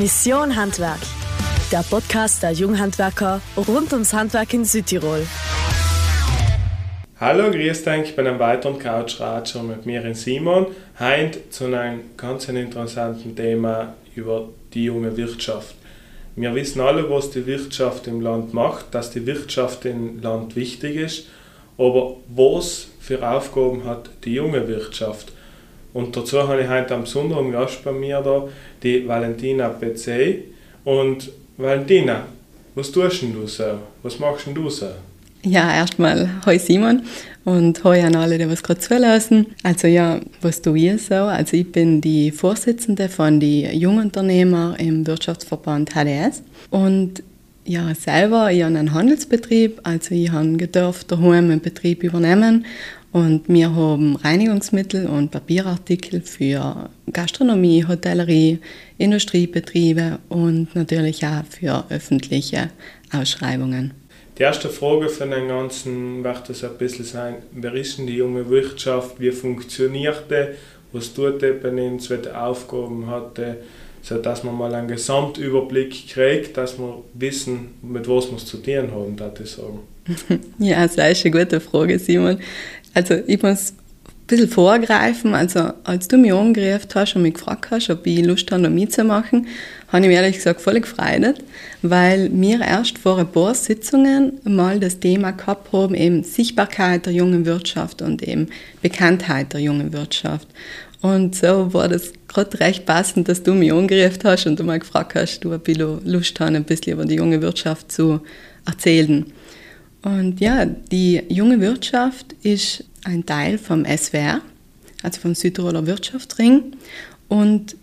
Mission Handwerk, der Podcast der Junghandwerker rund ums Handwerk in Südtirol. Hallo, grüß euch, ich bin ein weiterer Couchratscher mit mir in Simon. Heute zu einem ganz interessanten Thema über die junge Wirtschaft. Wir wissen alle, was die Wirtschaft im Land macht, dass die Wirtschaft im Land wichtig ist, aber was für Aufgaben hat die junge Wirtschaft? Und dazu habe ich heute einen besonderen Gast bei mir da, die Valentina PC. Und Valentina, was tust denn du so? Was machst denn du so? Ja, erstmal Hoi Simon und Hoi an alle, die was gerade zulassen. Also ja, was tue ich so? Also ich bin die Vorsitzende von die Jungunternehmer im Wirtschaftsverband HDS und ja, selber, ich habe einen Handelsbetrieb, also ich habe gedurft daheim einen Betrieb übernehmen und wir haben Reinigungsmittel und Papierartikel für Gastronomie, Hotellerie, Industriebetriebe und natürlich auch für öffentliche Ausschreibungen. Die erste Frage von den Ganzen wird es ein bisschen sein, wer ist denn die junge Wirtschaft, wie funktioniert die, was tut die bei uns, welche Aufgaben hat die, sodass man mal einen Gesamtüberblick kriegt, dass wir wissen, mit was wir es zu tun haben, würde ich sagen. Ja, das ist eine gute Frage, Simon. Also ich muss ein bisschen vorgreifen. Also als du mich angerufen hast und mich gefragt hast, ob ich Lust habe, da mitzumachen, habe ich mich ehrlich gesagt voll gefreut, weil wir erst vor ein paar Sitzungen mal das Thema gehabt haben, eben Sichtbarkeit der jungen Wirtschaft und eben Bekanntheit der jungen Wirtschaft. Und so war das gerade recht passend, dass du mich angerufen hast und du mal gefragt hast, du, ob ich Lust habe, ein bisschen über die junge Wirtschaft zu erzählen. Und ja, die junge Wirtschaft ist ein Teil vom SWR, also vom Südtiroler Wirtschaftsring. Und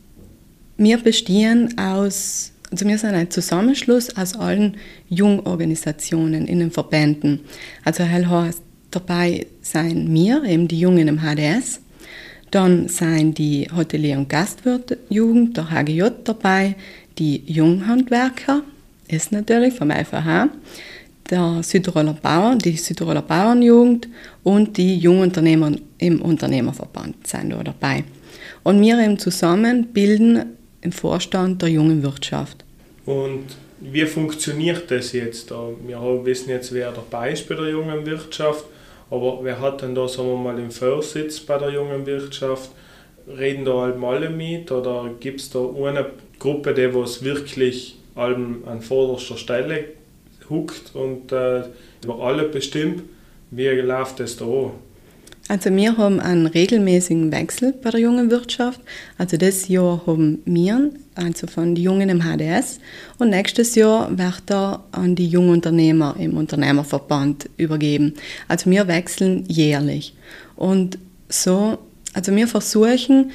wir bestehen aus, also wir sind ein Zusammenschluss aus allen Jungorganisationen in den Verbänden. Also hell heißt, dabei sind wir, eben die Jungen im HDS, dann sind die Hotelier- und Gastwirtjugend, der HGJ dabei, die Junghandwerker, ist natürlich vom FAH, der Südtiroler Bauern, die Südtiroler Bauernjugend und die Jungunternehmer im Unternehmerverband sind da dabei. Und wir eben zusammen bilden im Vorstand der jungen Wirtschaft. Und wie funktioniert das jetzt? Wir wissen jetzt, wer dabei ist bei der jungen Wirtschaft, aber wer hat denn da, sagen wir mal, den Vorsitz bei der jungen Wirtschaft? Reden da alle mit oder gibt es da eine Gruppe, die was wirklich an vorderster Stelle huckt und äh, über alle bestimmt? Wie läuft das da an? Also wir haben einen regelmäßigen Wechsel bei der jungen Wirtschaft. Also das Jahr haben wir, also von den Jungen im HDS, und nächstes Jahr wird er an die Jungunternehmer im Unternehmerverband übergeben. Also wir wechseln jährlich. Und so, also wir versuchen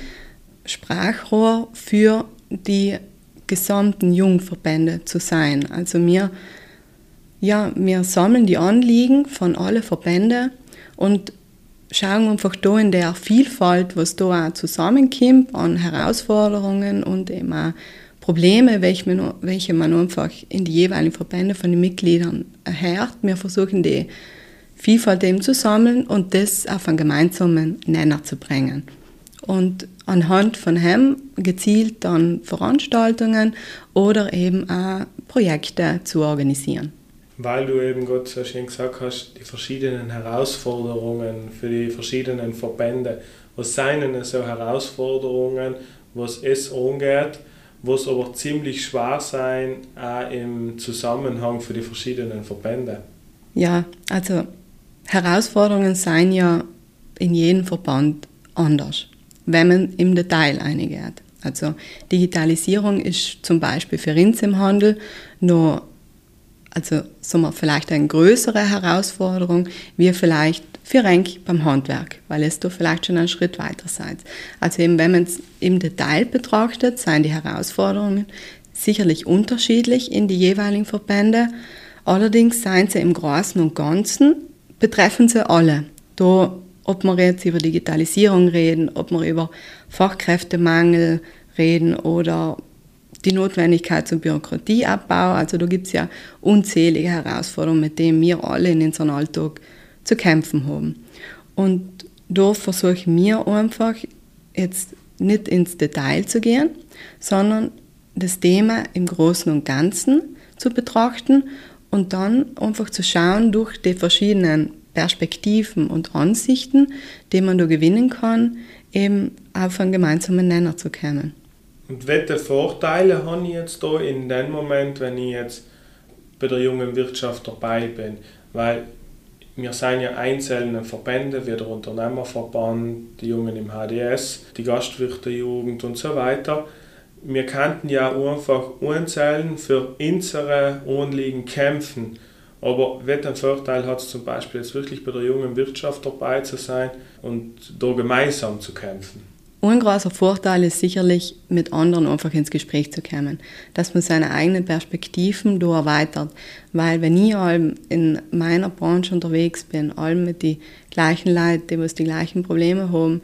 Sprachrohr für die gesamten Jungverbände zu sein. Also wir, ja, wir sammeln die Anliegen von allen Verbänden und schauen einfach da in der Vielfalt, was da auch zusammenkommt an Herausforderungen und eben auch Probleme, welche man, welche man einfach in die jeweiligen Verbände von den Mitgliedern erhört. Wir versuchen die Vielfalt eben zu sammeln und das auf einen gemeinsamen Nenner zu bringen. Und anhand von hem gezielt dann Veranstaltungen oder eben auch Projekte zu organisieren weil du eben gerade so schön gesagt hast, die verschiedenen Herausforderungen für die verschiedenen Verbände. Was sind denn so Herausforderungen, was es angeht, was aber ziemlich schwer sein auch im Zusammenhang für die verschiedenen Verbände? Ja, also Herausforderungen sind ja in jedem Verband anders, wenn man im Detail eingeht. Also Digitalisierung ist zum Beispiel für uns im Handel noch also sagen wir, vielleicht eine größere Herausforderung, wie vielleicht für Renk beim Handwerk, weil es da vielleicht schon einen Schritt weiter seid. Also eben, wenn man es im Detail betrachtet, seien die Herausforderungen sicherlich unterschiedlich in die jeweiligen Verbände. Allerdings seien sie im Großen und Ganzen, betreffen sie alle. Da, ob wir jetzt über Digitalisierung reden, ob wir über Fachkräftemangel reden oder die Notwendigkeit zum Bürokratieabbau. Also da gibt es ja unzählige Herausforderungen, mit denen wir alle in unserem Alltag zu kämpfen haben. Und da versuchen wir einfach jetzt nicht ins Detail zu gehen, sondern das Thema im Großen und Ganzen zu betrachten und dann einfach zu schauen durch die verschiedenen Perspektiven und Ansichten, die man da gewinnen kann, eben auf einen gemeinsamen Nenner zu kommen. Und welche Vorteile habe ich jetzt da in dem Moment, wenn ich jetzt bei der jungen Wirtschaft dabei bin? Weil wir sind ja einzelne Verbände, wie der Unternehmerverband, die Jungen im HDS, die Gastwirtejugend und so weiter. Wir könnten ja einfach einzeln für unsere Anliegen kämpfen. Aber welchen Vorteil hat es zum Beispiel jetzt wirklich bei der jungen Wirtschaft dabei zu sein und da gemeinsam zu kämpfen? Ein großer Vorteil ist sicherlich, mit anderen einfach ins Gespräch zu kommen, dass man seine eigenen Perspektiven da erweitert. Weil wenn ich allem in meiner Branche unterwegs bin, allem mit den gleichen Leuten, die die gleichen Probleme haben,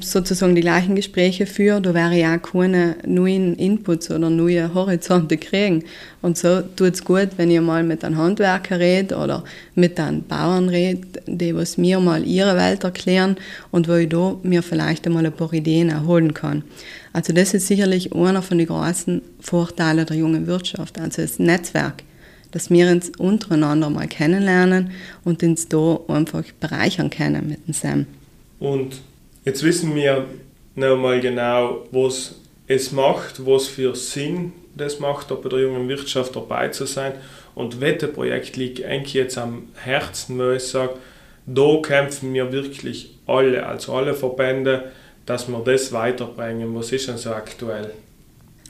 sozusagen die gleichen Gespräche führe, da wäre ich auch keine neuen Inputs oder neue Horizonte kriegen. Und so tut es gut, wenn ich mal mit einem Handwerker rede oder mit einem Bauern rede, die was mir mal ihre Welt erklären und wo ich da mir vielleicht einmal ein paar Ideen erholen kann. Also das ist sicherlich einer von den großen Vorteilen der jungen Wirtschaft, also das Netzwerk dass wir uns untereinander mal kennenlernen und uns da einfach bereichern können mit dem Sam. Und Jetzt wissen wir noch mal genau, was es macht, was für Sinn das macht, bei der jungen Wirtschaft dabei zu sein. Und welches Projekt liegt eigentlich jetzt am Herzen, wo ich sage, da kämpfen wir wirklich alle, also alle Verbände, dass wir das weiterbringen. Was ist denn so aktuell?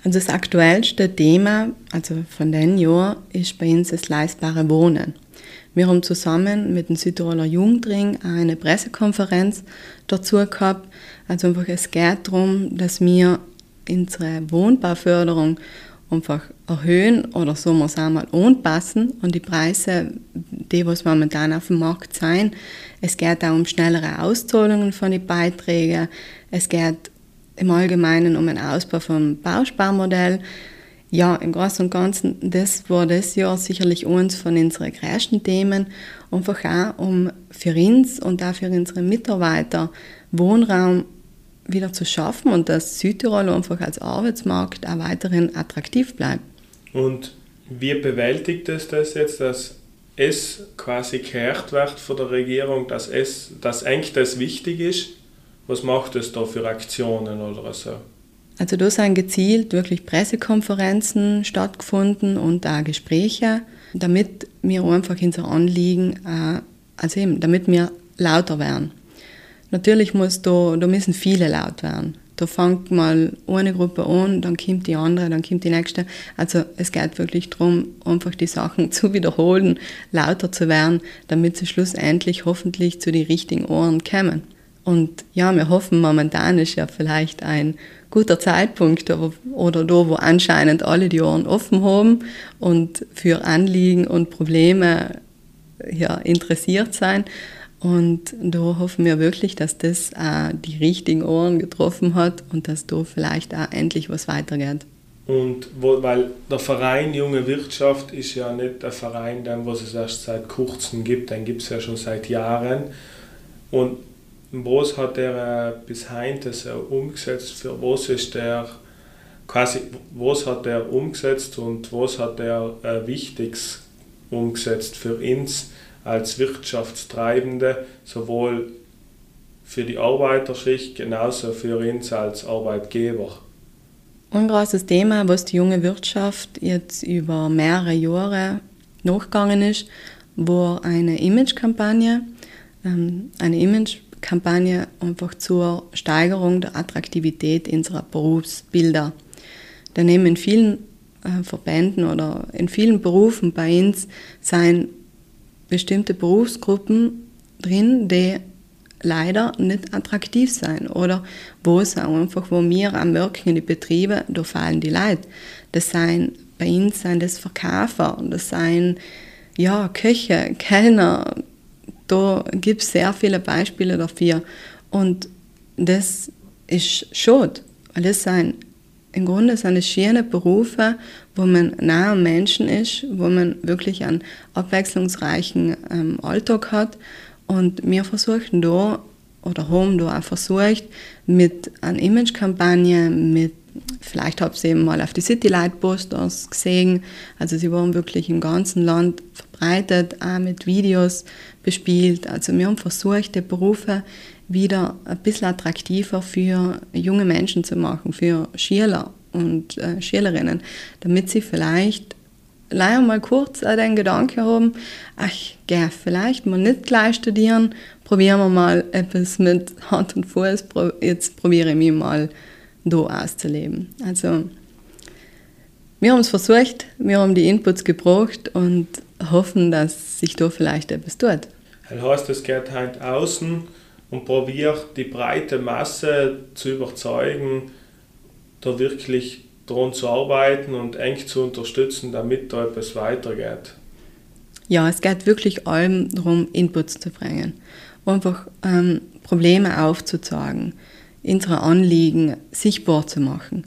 Also das aktuellste Thema, also von den Jahren, ist bei uns das leistbare Wohnen. Wir haben zusammen mit dem Südtiroler Jugendring eine Pressekonferenz dazu gehabt. Also einfach, es geht darum, dass wir unsere Wohnbauförderung einfach erhöhen oder so muss einmal anpassen und die Preise, die was momentan auf dem Markt sein. Es geht auch um schnellere Auszahlungen von den Beiträgen. Es geht im Allgemeinen um einen Ausbau vom Bausparmodell ja, im Großen und Ganzen, das war das Jahr sicherlich eines von unseren größten Themen. Einfach auch, um für uns und auch für unsere Mitarbeiter Wohnraum wieder zu schaffen und dass Südtirol einfach als Arbeitsmarkt auch weiterhin attraktiv bleibt. Und wie bewältigt es das jetzt, dass es quasi gehört wird von der Regierung, dass, es, dass eigentlich das wichtig ist? Was macht es da für Aktionen oder so? Also da sind gezielt wirklich Pressekonferenzen stattgefunden und auch Gespräche, damit wir einfach unser Anliegen, also eben, damit wir lauter werden. Natürlich muss da, da müssen viele laut werden. Da fängt mal eine Gruppe an, dann kommt die andere, dann kommt die nächste. Also es geht wirklich darum, einfach die Sachen zu wiederholen, lauter zu werden, damit sie schlussendlich hoffentlich zu den richtigen Ohren kommen. Und ja, wir hoffen, momentan ist ja vielleicht ein guter Zeitpunkt oder da, wo anscheinend alle die Ohren offen haben und für Anliegen und Probleme ja, interessiert sein. Und da hoffen wir wirklich, dass das auch die richtigen Ohren getroffen hat und dass da vielleicht auch endlich was weitergeht. Und wo, weil der Verein Junge Wirtschaft ist ja nicht der Verein, den was es erst seit kurzem gibt, den gibt es ja schon seit Jahren. Und was hat er äh, bis heute so umgesetzt? Für was ist der quasi, was hat er umgesetzt und was hat er äh, Wichtiges umgesetzt für uns als Wirtschaftstreibende, sowohl für die Arbeiterschicht genauso für uns als Arbeitgeber? Ein großes Thema, was die junge Wirtschaft jetzt über mehrere Jahre nachgegangen ist, war eine Imagekampagne. Ähm, eine Image Kampagne einfach zur Steigerung der Attraktivität unserer Berufsbilder. Daneben in vielen äh, Verbänden oder in vielen Berufen bei uns sind bestimmte Berufsgruppen drin, die leider nicht attraktiv sein oder wo es einfach, wo wir am Wirken in die Betriebe, da fallen die Leute. Das sind, bei uns sind das Verkäufer, das sind ja, Köche, Kellner, da gibt es sehr viele Beispiele dafür. Und das ist schade, weil das sind im Grunde sind es schöne Berufe, wo man nah am Menschen ist, wo man wirklich einen abwechslungsreichen ähm, Alltag hat. Und wir versuchen da oder haben da auch versucht, mit einer Imagekampagne, mit Vielleicht habt ihr eben mal auf die City Light Posters gesehen. Also sie wurden wirklich im ganzen Land verbreitet, auch mit Videos bespielt. Also wir haben versucht, die Berufe wieder ein bisschen attraktiver für junge Menschen zu machen, für Schüler und äh, Schülerinnen, damit sie vielleicht leider mal kurz den Gedanken haben, ach, geh, vielleicht mal nicht gleich studieren, probieren wir mal etwas mit Hand und Fuß, jetzt probiere ich mich mal da auszuleben. Also, wir haben es versucht, wir haben die Inputs gebraucht und hoffen, dass sich da vielleicht etwas tut. Das heißt, es geht halt außen und probiert die breite Masse zu überzeugen, da wirklich daran zu arbeiten und eng zu unterstützen, damit da etwas weitergeht. Ja, es geht wirklich allem darum, Inputs zu bringen. Einfach ähm, Probleme aufzuzeigen, unsere Anliegen sichtbar zu machen.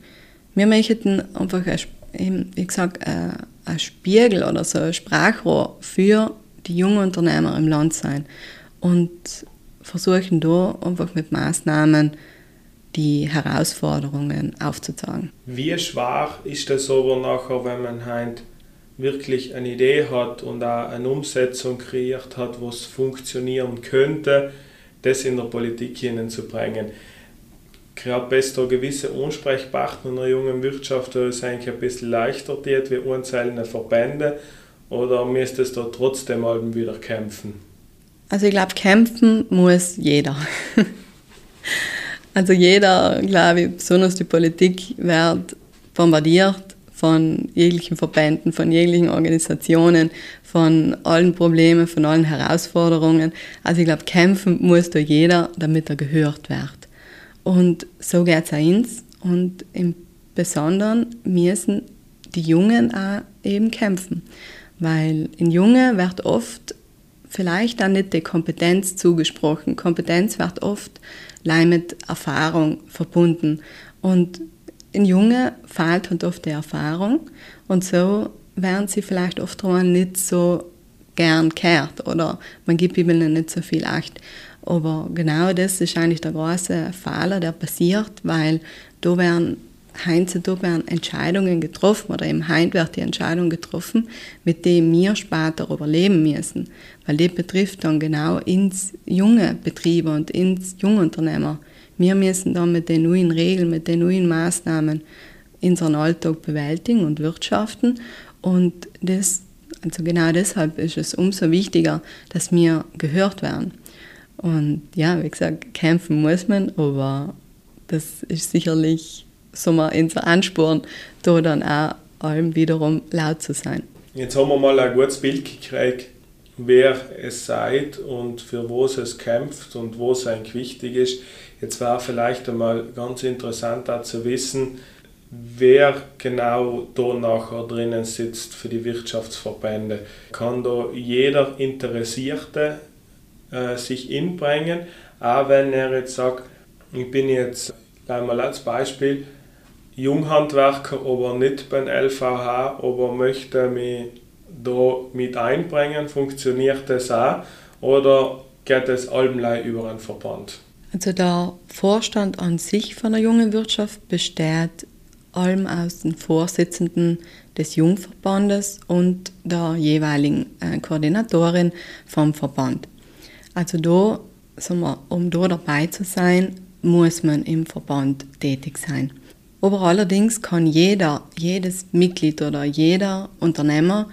Wir möchten einfach, wie gesagt, ein Spiegel oder so ein Sprachrohr für die jungen Unternehmer im Land sein und versuchen da einfach mit Maßnahmen die Herausforderungen aufzuzeigen. Wie schwer ist das aber nachher, wenn man halt wirklich eine Idee hat und auch eine Umsetzung kreiert hat, was funktionieren könnte, das in der Politik hineinzubringen? Gerade bei da gewisse Ansprechpartner in der jungen Wirtschaft, ist eigentlich ein bisschen leichter geht wie einzelne Verbände oder müsste es da trotzdem mal wieder kämpfen? Also ich glaube, kämpfen muss jeder. Also jeder, glaube ich, besonders die Politik, wird bombardiert von jeglichen Verbänden, von jeglichen Organisationen, von allen Problemen, von allen Herausforderungen. Also ich glaube, kämpfen muss da jeder, damit er gehört wird. Und so geht es auch uns. Und im Besonderen müssen die Jungen auch eben kämpfen. Weil in Jungen wird oft vielleicht auch nicht die Kompetenz zugesprochen. Kompetenz wird oft mit Erfahrung verbunden. Und in Jungen fehlt halt oft die Erfahrung und so werden sie vielleicht oft nicht so gern gehört oder man gibt ihnen nicht so viel Acht. Aber genau das ist eigentlich der große Fehler, der passiert, weil da werden heutzutage werden Entscheidungen getroffen oder im Heim wird die Entscheidung getroffen, mit denen wir später überleben müssen, weil die betrifft dann genau ins junge Betriebe und ins Jungunternehmer. Wir müssen dann mit den neuen Regeln, mit den neuen Maßnahmen unseren Alltag bewältigen und wirtschaften und das, also genau deshalb ist es umso wichtiger, dass wir gehört werden. Und ja, wie gesagt, kämpfen muss man, aber das ist sicherlich so mal unser Ansporn, da dann auch allem wiederum laut zu sein. Jetzt haben wir mal ein gutes Bild gekriegt, wer es seid und für was es kämpft und wo es eigentlich wichtig ist. Jetzt war vielleicht einmal ganz interessant auch zu wissen, wer genau da nachher drinnen sitzt für die Wirtschaftsverbände. Kann da jeder Interessierte äh, sich inbringen, auch wenn er jetzt sagt, ich bin jetzt einmal als Beispiel Junghandwerker, aber nicht beim LVH, aber möchte mich da mit einbringen, funktioniert das auch oder geht es allem über einen Verband? Also der Vorstand an sich von der jungen Wirtschaft besteht allem aus den Vorsitzenden des Jungverbandes und der jeweiligen äh, Koordinatorin vom Verband. Also da, wir, um da dabei zu sein, muss man im Verband tätig sein. Aber allerdings kann jeder, jedes Mitglied oder jeder Unternehmer,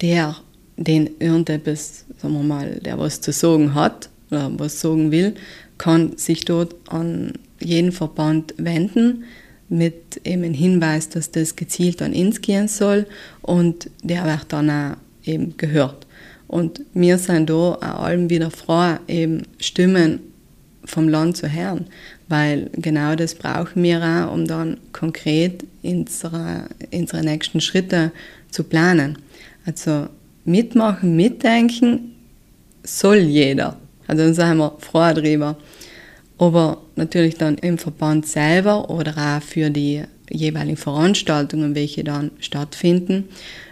der den irgendetwas, sagen wir mal, der was zu sagen hat oder was sagen will, kann sich dort an jeden Verband wenden mit eben einem Hinweis, dass das gezielt an uns gehen soll und der wird dann auch eben gehört. Und wir sind da auch allem wieder froh, eben Stimmen vom Land zu hören, weil genau das brauchen wir auch, um dann konkret unsere, unsere nächsten Schritte zu planen. Also mitmachen, mitdenken soll jeder. Also dann sind wir froh darüber. Aber natürlich dann im Verband selber oder auch für die jeweiligen Veranstaltungen, welche dann stattfinden,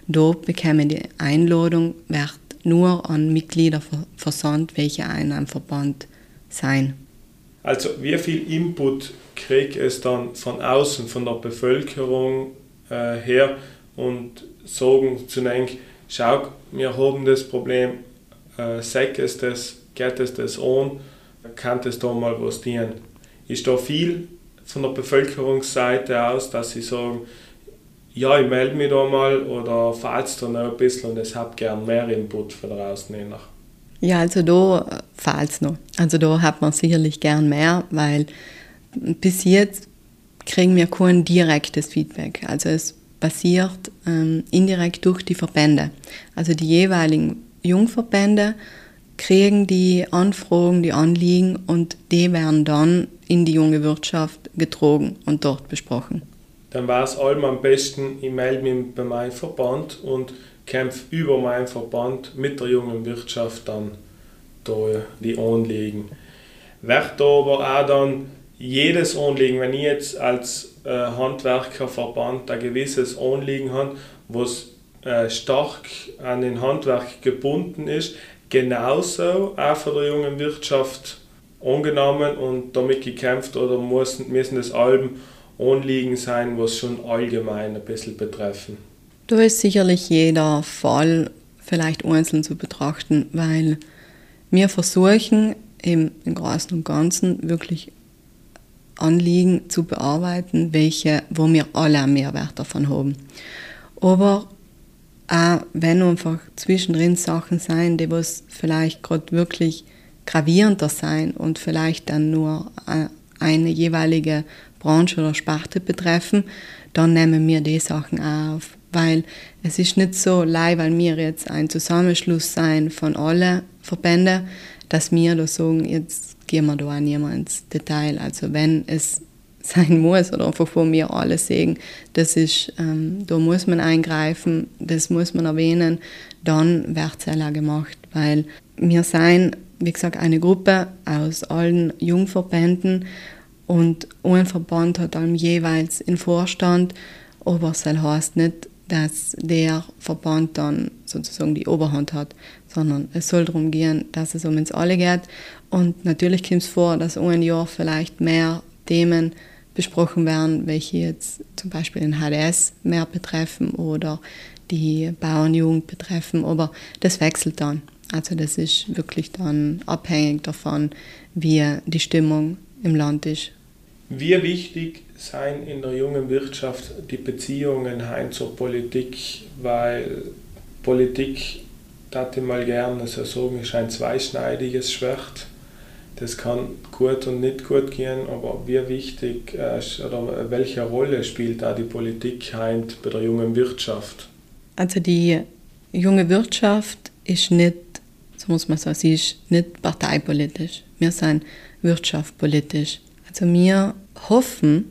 da bekämen die Einladung, wird nur an Mitglieder versandt, welche einen Verband sein. Also wie viel Input kriegt es dann von außen, von der Bevölkerung äh, her und sagen zu denken, schau, wir haben das Problem, äh, sag es das, geht es das an, kann es da mal was dienen. Ist da viel von der Bevölkerungsseite aus, dass sie sagen, ja, ich melde mich da mal oder falls da noch ein bisschen und ich habe gern mehr Input von draußen nach. Ja, also da es noch. Also da hat man sicherlich gern mehr, weil bis jetzt kriegen wir kein direktes Feedback. Also es passiert ähm, indirekt durch die Verbände. Also die jeweiligen Jungverbände kriegen die Anfragen, die Anliegen und die werden dann in die junge Wirtschaft getragen und dort besprochen. Dann war es allem am besten, ich melde mich bei meinem Verband und kämpfe über meinen Verband mit der jungen Wirtschaft dann da die Anliegen. Wird aber auch dann jedes Anliegen, wenn ich jetzt als äh, Handwerkerverband ein gewisses Anliegen habe, was äh, stark an den Handwerk gebunden ist, genauso auch von der jungen Wirtschaft angenommen und damit gekämpft oder müssen, müssen das Alben Anliegen sein, was schon allgemein ein bisschen betreffen. Da ist sicherlich jeder Fall vielleicht einzeln zu betrachten, weil wir versuchen im, Großen und Ganzen wirklich Anliegen zu bearbeiten, welche, wo wir alle einen Mehrwert davon haben. Aber auch wenn einfach zwischendrin Sachen sein, die was vielleicht gerade wirklich gravierender sein und vielleicht dann nur äh, eine jeweilige Branche oder Sparte betreffen, dann nehmen wir die Sachen auf. Weil es ist nicht so leid, weil wir jetzt ein Zusammenschluss sein von allen Verbänden, dass wir da sagen, jetzt gehen wir da auch mehr ins Detail. Also wenn es sein muss oder einfach wir alle sehen, das ist, ähm, da muss man eingreifen, das muss man erwähnen, dann wird es auch gemacht, weil wir sind, wie gesagt, eine Gruppe aus allen Jungverbänden und ein Verband hat dann jeweils einen Vorstand, aber es heißt nicht, dass der Verband dann sozusagen die Oberhand hat, sondern es soll darum gehen, dass es um uns alle geht. Und natürlich kommt es vor, dass ein Jahr vielleicht mehr Themen besprochen werden, welche jetzt zum Beispiel den HDS mehr betreffen oder die Bauernjugend betreffen, aber das wechselt dann. Also das ist wirklich dann abhängig davon, wie die Stimmung im Land ist wie wichtig seien in der jungen Wirtschaft die Beziehungen heim zur Politik, weil Politik, das ich mal gerne so sagen, ist ein zweischneidiges Schwert. Das kann gut und nicht gut gehen, aber wie wichtig äh, oder welche Rolle spielt da die Politik heim bei der jungen Wirtschaft? Also die junge Wirtschaft ist nicht, so muss man sagen, sie ist nicht parteipolitisch. Wir sind wirtschaftspolitisch. Also wir hoffen,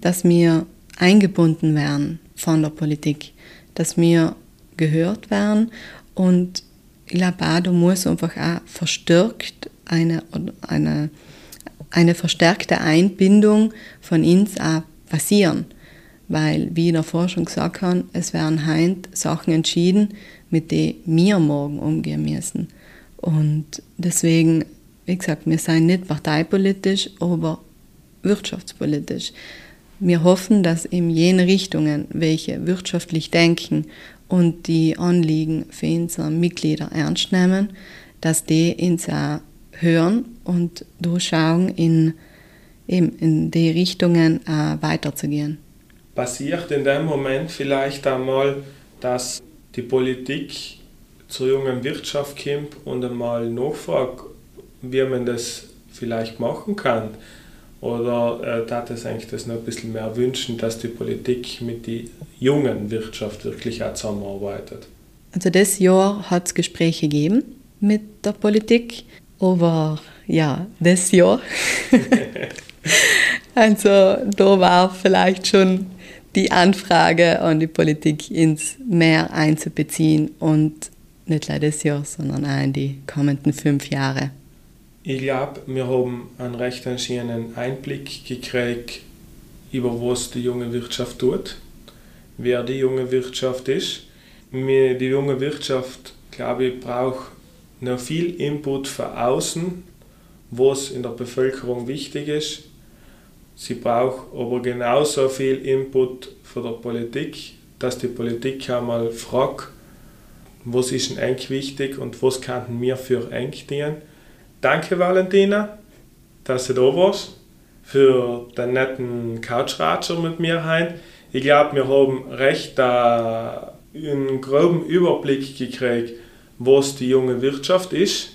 dass wir eingebunden werden von der Politik, dass wir gehört werden und ich glaube auch, da muss einfach auch verstärkt eine, eine, eine verstärkte Einbindung von uns auch passieren. Weil, wie ich davor schon gesagt habe, es werden heute Sachen entschieden, mit denen wir morgen umgehen müssen. Und deswegen wie gesagt, wir sind nicht parteipolitisch, aber wirtschaftspolitisch. Wir hoffen, dass in jene Richtungen, welche wirtschaftlich denken und die Anliegen für unsere Mitglieder ernst nehmen, dass die uns auch hören und durchschauen, in, eben in die Richtungen äh, weiterzugehen. Passiert in dem Moment vielleicht einmal, dass die Politik zur jungen Wirtschaft kommt und einmal nachfragt, wie man das vielleicht machen kann? Oder äh, darf es eigentlich das noch ein bisschen mehr wünschen, dass die Politik mit der jungen Wirtschaft wirklich auch zusammenarbeitet? Also das Jahr hat es Gespräche gegeben mit der Politik, aber ja, das Jahr. also da war vielleicht schon die Anfrage an die Politik ins Meer einzubeziehen und nicht nur das Jahr, sondern auch in die kommenden fünf Jahre. Ich glaube, wir haben einen recht schönen Einblick gekriegt, über was die junge Wirtschaft tut, wer die junge Wirtschaft ist. Die junge Wirtschaft, glaube ich, braucht noch viel Input von außen was in der Bevölkerung wichtig ist. Sie braucht aber genauso viel Input von der Politik, dass die Politik einmal fragt, was ist denn eigentlich wichtig und was könnten wir für eng dienen. Danke Valentina, dass du da warst, für den netten Couchratscher mit mir heute. Ich glaube, wir haben recht äh, einen groben Überblick gekriegt, was die junge Wirtschaft ist.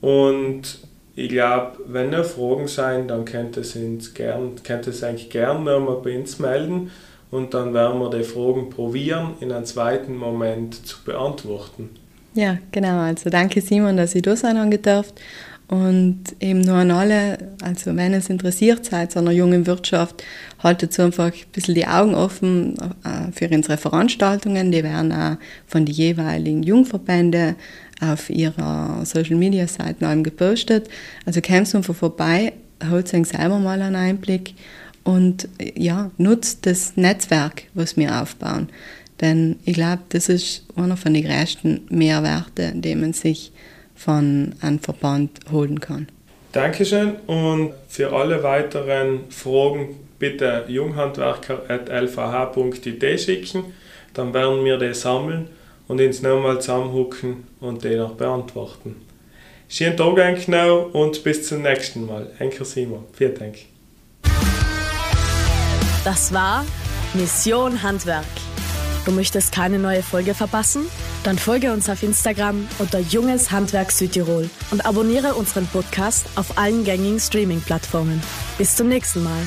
Und ich glaube, wenn noch Fragen sein, dann könnt ihr es, eigentlich gerne nochmal bei uns melden und dann werden wir die Fragen probieren, in einem zweiten Moment zu beantworten. Ja, genau. Also danke Simon, dass ich da sein angedurft und eben nur an alle, also wenn es interessiert seid an einer jungen Wirtschaft, haltet so einfach ein bisschen die Augen offen äh, für unsere Veranstaltungen. Die werden auch von den jeweiligen Jungverbänden auf ihrer Social Media Seiten gepostet. Also kommt einfach vorbei, holt euch selber mal einen Einblick und ja, nutzt das Netzwerk, was wir aufbauen. Denn ich glaube, das ist einer von den größten Mehrwerten, die man sich von einem Verband holen kann. Dankeschön und für alle weiteren Fragen bitte junghandwerker.lvh.it schicken, dann werden wir die sammeln und uns nochmal zusammenhucken und die noch beantworten. Schönen Tag noch und bis zum nächsten Mal. Enker Simon. Vielen Dank. Das war Mission Handwerk. Du möchtest keine neue Folge verpassen? Dann folge uns auf Instagram unter Junges Handwerk Südtirol und abonniere unseren Podcast auf allen gängigen Streaming-Plattformen. Bis zum nächsten Mal.